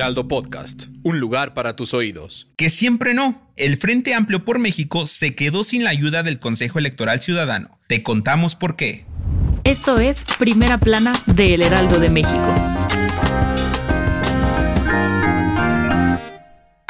Heraldo Podcast, un lugar para tus oídos. Que siempre no. El Frente Amplio por México se quedó sin la ayuda del Consejo Electoral Ciudadano. Te contamos por qué. Esto es Primera Plana de El Heraldo de México.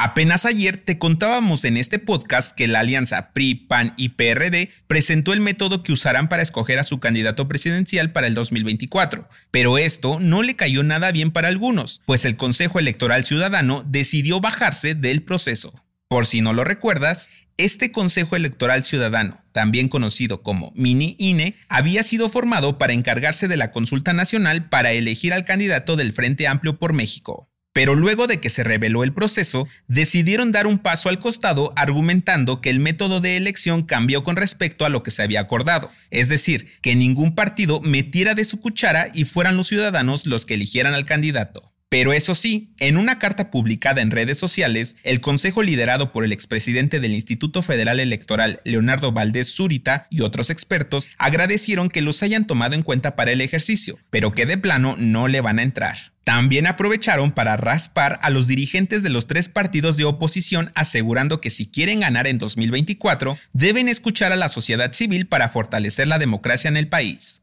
Apenas ayer te contábamos en este podcast que la alianza PRI, PAN y PRD presentó el método que usarán para escoger a su candidato presidencial para el 2024. Pero esto no le cayó nada bien para algunos, pues el Consejo Electoral Ciudadano decidió bajarse del proceso. Por si no lo recuerdas, este Consejo Electoral Ciudadano, también conocido como Mini INE, había sido formado para encargarse de la consulta nacional para elegir al candidato del Frente Amplio por México. Pero luego de que se reveló el proceso, decidieron dar un paso al costado argumentando que el método de elección cambió con respecto a lo que se había acordado, es decir, que ningún partido metiera de su cuchara y fueran los ciudadanos los que eligieran al candidato. Pero eso sí, en una carta publicada en redes sociales, el consejo liderado por el expresidente del Instituto Federal Electoral, Leonardo Valdés Zurita, y otros expertos agradecieron que los hayan tomado en cuenta para el ejercicio, pero que de plano no le van a entrar. También aprovecharon para raspar a los dirigentes de los tres partidos de oposición asegurando que si quieren ganar en 2024 deben escuchar a la sociedad civil para fortalecer la democracia en el país.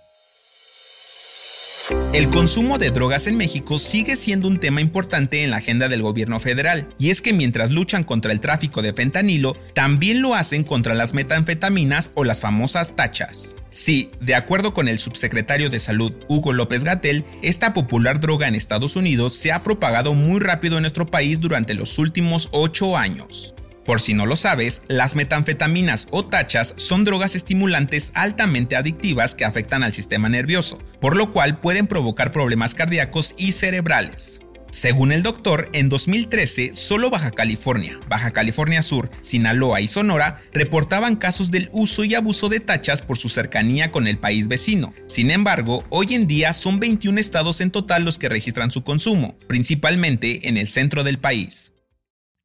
El consumo de drogas en México sigue siendo un tema importante en la agenda del gobierno federal, y es que mientras luchan contra el tráfico de fentanilo, también lo hacen contra las metanfetaminas o las famosas tachas. Sí, de acuerdo con el subsecretario de Salud Hugo López Gatel, esta popular droga en Estados Unidos se ha propagado muy rápido en nuestro país durante los últimos 8 años. Por si no lo sabes, las metanfetaminas o tachas son drogas estimulantes altamente adictivas que afectan al sistema nervioso, por lo cual pueden provocar problemas cardíacos y cerebrales. Según el doctor, en 2013 solo Baja California, Baja California Sur, Sinaloa y Sonora reportaban casos del uso y abuso de tachas por su cercanía con el país vecino. Sin embargo, hoy en día son 21 estados en total los que registran su consumo, principalmente en el centro del país.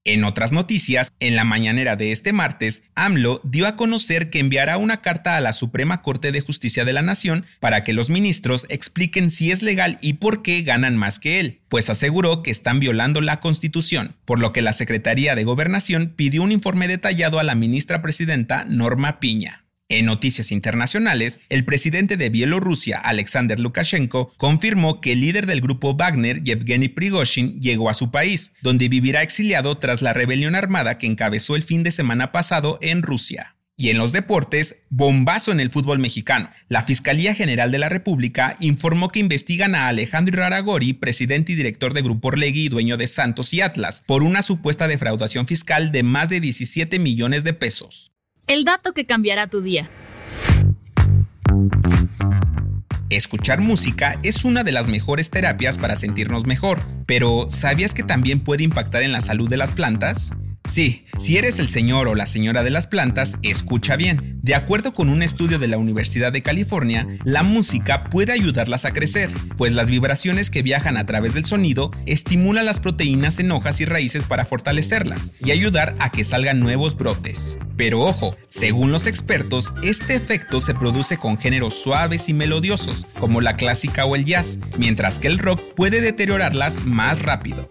En otras noticias, en la mañanera de este martes, AMLO dio a conocer que enviará una carta a la Suprema Corte de Justicia de la Nación para que los ministros expliquen si es legal y por qué ganan más que él, pues aseguró que están violando la Constitución, por lo que la Secretaría de Gobernación pidió un informe detallado a la ministra presidenta Norma Piña. En noticias internacionales, el presidente de Bielorrusia, Alexander Lukashenko, confirmó que el líder del grupo Wagner, Yevgeny Prigozhin, llegó a su país, donde vivirá exiliado tras la rebelión armada que encabezó el fin de semana pasado en Rusia. Y en los deportes, bombazo en el fútbol mexicano. La Fiscalía General de la República informó que investigan a Alejandro Aragori, presidente y director de Grupo Orlegui y dueño de Santos y Atlas, por una supuesta defraudación fiscal de más de 17 millones de pesos. El dato que cambiará tu día. Escuchar música es una de las mejores terapias para sentirnos mejor, pero ¿sabías que también puede impactar en la salud de las plantas? Sí, si eres el señor o la señora de las plantas, escucha bien. De acuerdo con un estudio de la Universidad de California, la música puede ayudarlas a crecer, pues las vibraciones que viajan a través del sonido estimulan las proteínas en hojas y raíces para fortalecerlas y ayudar a que salgan nuevos brotes. Pero ojo, según los expertos, este efecto se produce con géneros suaves y melodiosos, como la clásica o el jazz, mientras que el rock puede deteriorarlas más rápido.